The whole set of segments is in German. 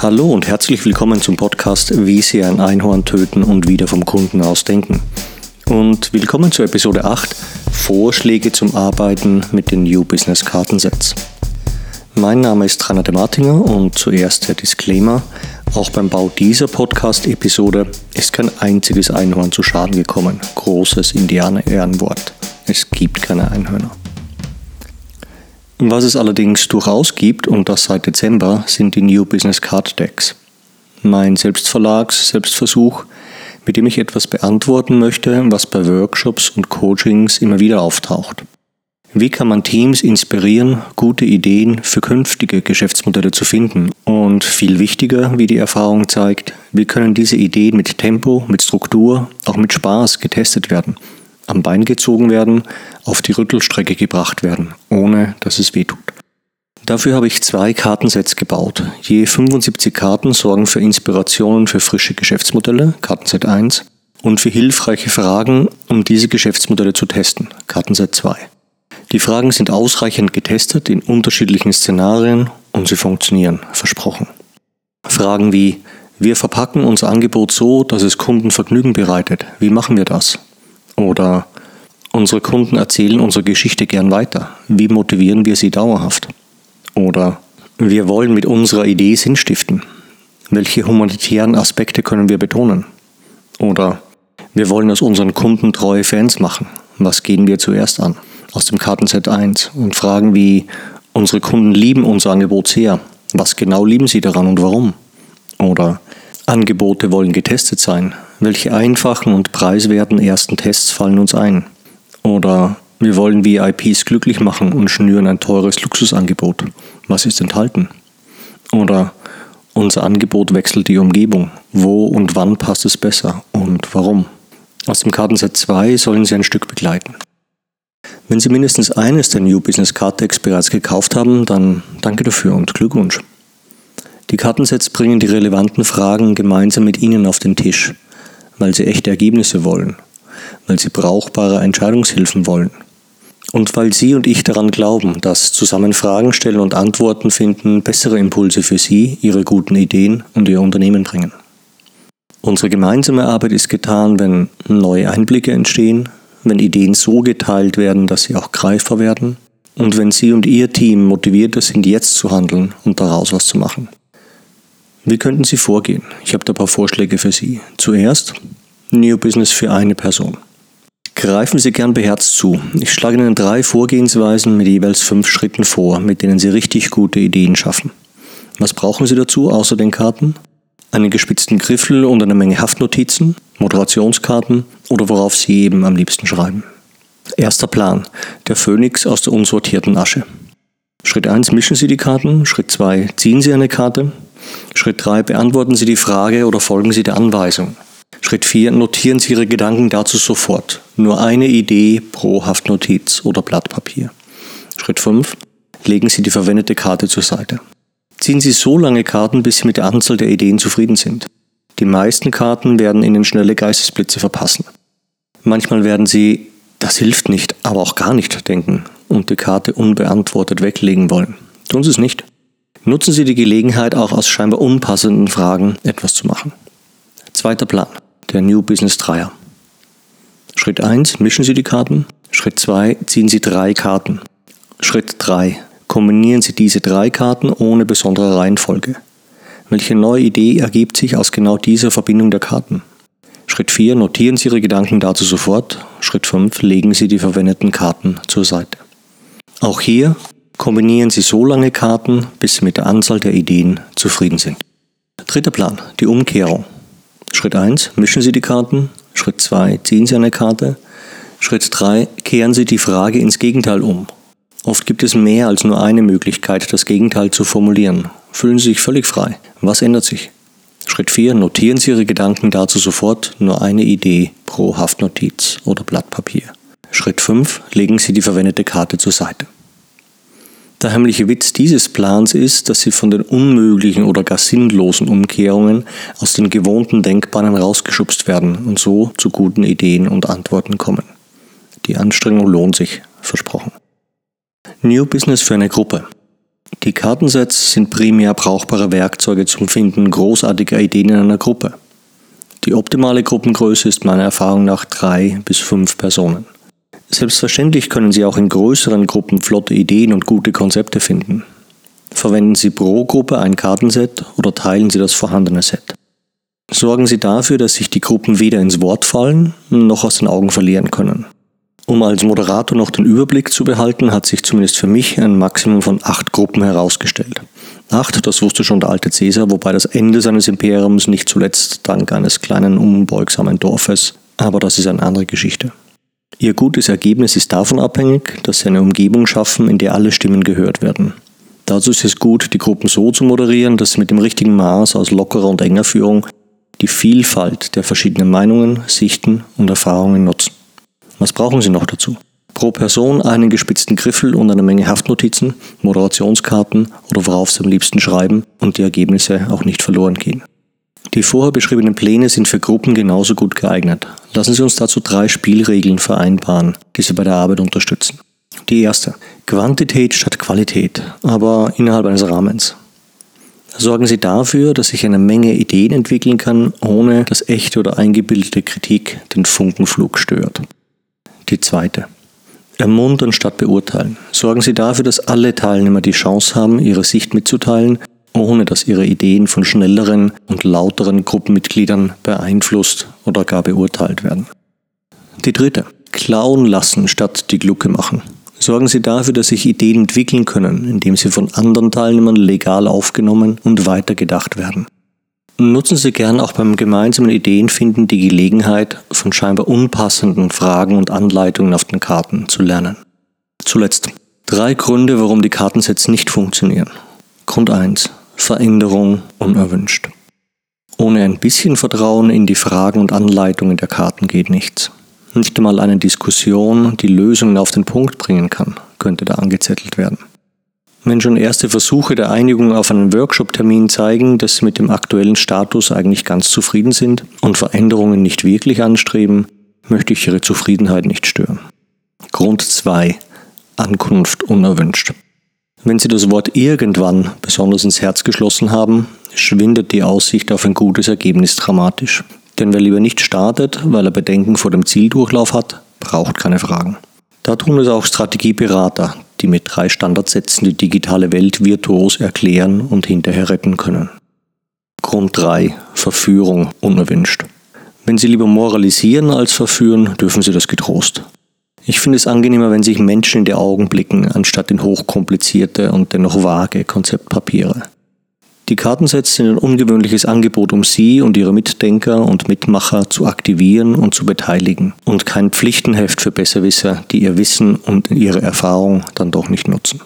Hallo und herzlich willkommen zum Podcast Wie Sie ein Einhorn töten und wieder vom Kunden aus denken. Und willkommen zur Episode 8 Vorschläge zum Arbeiten mit den New Business Kartensets. Mein Name ist Rainer de Martinger und zuerst der Disclaimer. Auch beim Bau dieser Podcast-Episode ist kein einziges Einhorn zu Schaden gekommen. Großes Indianer-Ehrenwort. Es gibt keine Einhörner. Was es allerdings durchaus gibt, und das seit Dezember, sind die New Business Card Decks. Mein Selbstverlags, Selbstversuch, mit dem ich etwas beantworten möchte, was bei Workshops und Coachings immer wieder auftaucht. Wie kann man Teams inspirieren, gute Ideen für künftige Geschäftsmodelle zu finden? Und viel wichtiger, wie die Erfahrung zeigt, wie können diese Ideen mit Tempo, mit Struktur, auch mit Spaß getestet werden? Am Bein gezogen werden, auf die Rüttelstrecke gebracht werden, ohne dass es wehtut. Dafür habe ich zwei Kartensets gebaut. Je 75 Karten sorgen für Inspirationen für frische Geschäftsmodelle, Kartenset 1, und für hilfreiche Fragen, um diese Geschäftsmodelle zu testen, Kartenset 2. Die Fragen sind ausreichend getestet in unterschiedlichen Szenarien und sie funktionieren, versprochen. Fragen wie, wir verpacken unser Angebot so, dass es Kunden Vergnügen bereitet. Wie machen wir das? Oder unsere Kunden erzählen unsere Geschichte gern weiter. Wie motivieren wir sie dauerhaft? Oder wir wollen mit unserer Idee Sinn stiften. Welche humanitären Aspekte können wir betonen? Oder wir wollen aus unseren Kunden treue Fans machen. Was gehen wir zuerst an? Aus dem Kartenset 1 und fragen wie, unsere Kunden lieben unser Angebot sehr. Was genau lieben sie daran und warum? Oder Angebote wollen getestet sein. Welche einfachen und preiswerten ersten Tests fallen uns ein? Oder wir wollen VIPs glücklich machen und schnüren ein teures Luxusangebot. Was ist enthalten? Oder unser Angebot wechselt die Umgebung. Wo und wann passt es besser und warum? Aus dem Kartenset 2 sollen Sie ein Stück begleiten. Wenn Sie mindestens eines der New Business Card Decks bereits gekauft haben, dann danke dafür und Glückwunsch. Die Kartensets bringen die relevanten Fragen gemeinsam mit Ihnen auf den Tisch, weil sie echte Ergebnisse wollen, weil sie brauchbare Entscheidungshilfen wollen und weil Sie und ich daran glauben, dass zusammen Fragen stellen und Antworten finden bessere Impulse für Sie, Ihre guten Ideen und Ihr Unternehmen bringen. Unsere gemeinsame Arbeit ist getan, wenn neue Einblicke entstehen, wenn Ideen so geteilt werden, dass sie auch greifbar werden und wenn Sie und Ihr Team motivierter sind, jetzt zu handeln und daraus was zu machen. Wie könnten Sie vorgehen? Ich habe da ein paar Vorschläge für Sie. Zuerst New Business für eine Person. Greifen Sie gern beherzt zu. Ich schlage Ihnen drei Vorgehensweisen mit jeweils fünf Schritten vor, mit denen Sie richtig gute Ideen schaffen. Was brauchen Sie dazu außer den Karten? Einen gespitzten Griffel und eine Menge Haftnotizen, Moderationskarten oder worauf Sie eben am liebsten schreiben. Erster Plan. Der Phönix aus der unsortierten Asche. Schritt 1 mischen Sie die Karten. Schritt 2 ziehen Sie eine Karte. Schritt 3. Beantworten Sie die Frage oder folgen Sie der Anweisung. Schritt 4. Notieren Sie Ihre Gedanken dazu sofort. Nur eine Idee pro Haftnotiz oder Blatt Papier. Schritt 5. Legen Sie die verwendete Karte zur Seite. Ziehen Sie so lange Karten, bis Sie mit der Anzahl der Ideen zufrieden sind. Die meisten Karten werden Ihnen schnelle Geistesblitze verpassen. Manchmal werden Sie, das hilft nicht, aber auch gar nicht denken und die Karte unbeantwortet weglegen wollen. Tun Sie es nicht. Nutzen Sie die Gelegenheit, auch aus scheinbar unpassenden Fragen etwas zu machen. Zweiter Plan, der New Business Dreier. Schritt 1, mischen Sie die Karten. Schritt 2, ziehen Sie drei Karten. Schritt 3, kombinieren Sie diese drei Karten ohne besondere Reihenfolge. Welche neue Idee ergibt sich aus genau dieser Verbindung der Karten? Schritt 4, notieren Sie Ihre Gedanken dazu sofort. Schritt 5, legen Sie die verwendeten Karten zur Seite. Auch hier Kombinieren Sie so lange Karten, bis Sie mit der Anzahl der Ideen zufrieden sind. Dritter Plan, die Umkehrung. Schritt 1, mischen Sie die Karten. Schritt 2, ziehen Sie eine Karte. Schritt 3, kehren Sie die Frage ins Gegenteil um. Oft gibt es mehr als nur eine Möglichkeit, das Gegenteil zu formulieren. Fühlen Sie sich völlig frei. Was ändert sich? Schritt 4, notieren Sie Ihre Gedanken dazu sofort nur eine Idee pro Haftnotiz oder Blatt Papier. Schritt 5, legen Sie die verwendete Karte zur Seite. Der heimliche Witz dieses Plans ist, dass sie von den unmöglichen oder gar sinnlosen Umkehrungen aus den gewohnten Denkbahnen rausgeschubst werden und so zu guten Ideen und Antworten kommen. Die Anstrengung lohnt sich, versprochen. New Business für eine Gruppe. Die Kartensets sind primär brauchbare Werkzeuge zum Finden großartiger Ideen in einer Gruppe. Die optimale Gruppengröße ist meiner Erfahrung nach drei bis fünf Personen. Selbstverständlich können Sie auch in größeren Gruppen flotte Ideen und gute Konzepte finden. Verwenden Sie pro Gruppe ein Kartenset oder teilen Sie das vorhandene Set. Sorgen Sie dafür, dass sich die Gruppen weder ins Wort fallen noch aus den Augen verlieren können. Um als Moderator noch den Überblick zu behalten, hat sich zumindest für mich ein Maximum von acht Gruppen herausgestellt. Acht, das wusste schon der alte Cäsar, wobei das Ende seines Imperiums nicht zuletzt dank eines kleinen unbeugsamen Dorfes, aber das ist eine andere Geschichte. Ihr gutes Ergebnis ist davon abhängig, dass sie eine Umgebung schaffen, in der alle Stimmen gehört werden. Dazu ist es gut, die Gruppen so zu moderieren, dass sie mit dem richtigen Maß aus lockerer und enger Führung die Vielfalt der verschiedenen Meinungen, Sichten und Erfahrungen nutzen. Was brauchen Sie noch dazu? Pro Person einen gespitzten Griffel und eine Menge Haftnotizen, Moderationskarten oder worauf Sie am liebsten schreiben und die Ergebnisse auch nicht verloren gehen. Die vorher beschriebenen Pläne sind für Gruppen genauso gut geeignet. Lassen Sie uns dazu drei Spielregeln vereinbaren, die Sie bei der Arbeit unterstützen. Die erste. Quantität statt Qualität, aber innerhalb eines Rahmens. Sorgen Sie dafür, dass sich eine Menge Ideen entwickeln kann, ohne dass echte oder eingebildete Kritik den Funkenflug stört. Die zweite. Ermuntern statt beurteilen. Sorgen Sie dafür, dass alle Teilnehmer die Chance haben, ihre Sicht mitzuteilen, ohne dass ihre Ideen von schnelleren und lauteren Gruppenmitgliedern beeinflusst oder gar beurteilt werden. Die dritte. Klauen lassen statt die Glucke machen. Sorgen Sie dafür, dass sich Ideen entwickeln können, indem sie von anderen Teilnehmern legal aufgenommen und weitergedacht werden. Nutzen Sie gern auch beim gemeinsamen Ideenfinden die Gelegenheit, von scheinbar unpassenden Fragen und Anleitungen auf den Karten zu lernen. Zuletzt drei Gründe, warum die Kartensets nicht funktionieren. Grund 1. Veränderung unerwünscht. Ohne ein bisschen Vertrauen in die Fragen und Anleitungen der Karten geht nichts. Nicht einmal eine Diskussion, die Lösungen auf den Punkt bringen kann, könnte da angezettelt werden. Wenn schon erste Versuche der Einigung auf einen Workshop-Termin zeigen, dass Sie mit dem aktuellen Status eigentlich ganz zufrieden sind und Veränderungen nicht wirklich anstreben, möchte ich Ihre Zufriedenheit nicht stören. Grund 2. Ankunft unerwünscht. Wenn Sie das Wort irgendwann besonders ins Herz geschlossen haben, schwindet die Aussicht auf ein gutes Ergebnis dramatisch. Denn wer lieber nicht startet, weil er Bedenken vor dem Zieldurchlauf hat, braucht keine Fragen. Da tun es auch Strategieberater, die mit drei Standardsätzen die digitale Welt virtuos erklären und hinterher retten können. Grund 3. Verführung unerwünscht. Wenn Sie lieber moralisieren als verführen, dürfen Sie das getrost. Ich finde es angenehmer, wenn sich Menschen in die Augen blicken, anstatt in hochkomplizierte und dennoch vage Konzeptpapiere. Die Kartensets sind ein ungewöhnliches Angebot, um Sie und Ihre Mitdenker und Mitmacher zu aktivieren und zu beteiligen und kein Pflichtenheft für Besserwisser, die ihr Wissen und ihre Erfahrung dann doch nicht nutzen.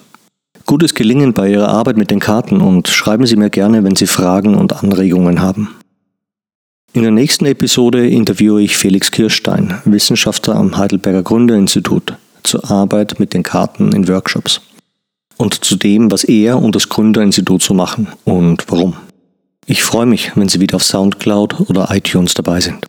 Gutes Gelingen bei Ihrer Arbeit mit den Karten und schreiben Sie mir gerne, wenn Sie Fragen und Anregungen haben. In der nächsten Episode interviewe ich Felix Kirstein, Wissenschaftler am Heidelberger Gründerinstitut, zur Arbeit mit den Karten in Workshops und zu dem, was er und das Gründerinstitut so machen und warum. Ich freue mich, wenn Sie wieder auf SoundCloud oder iTunes dabei sind.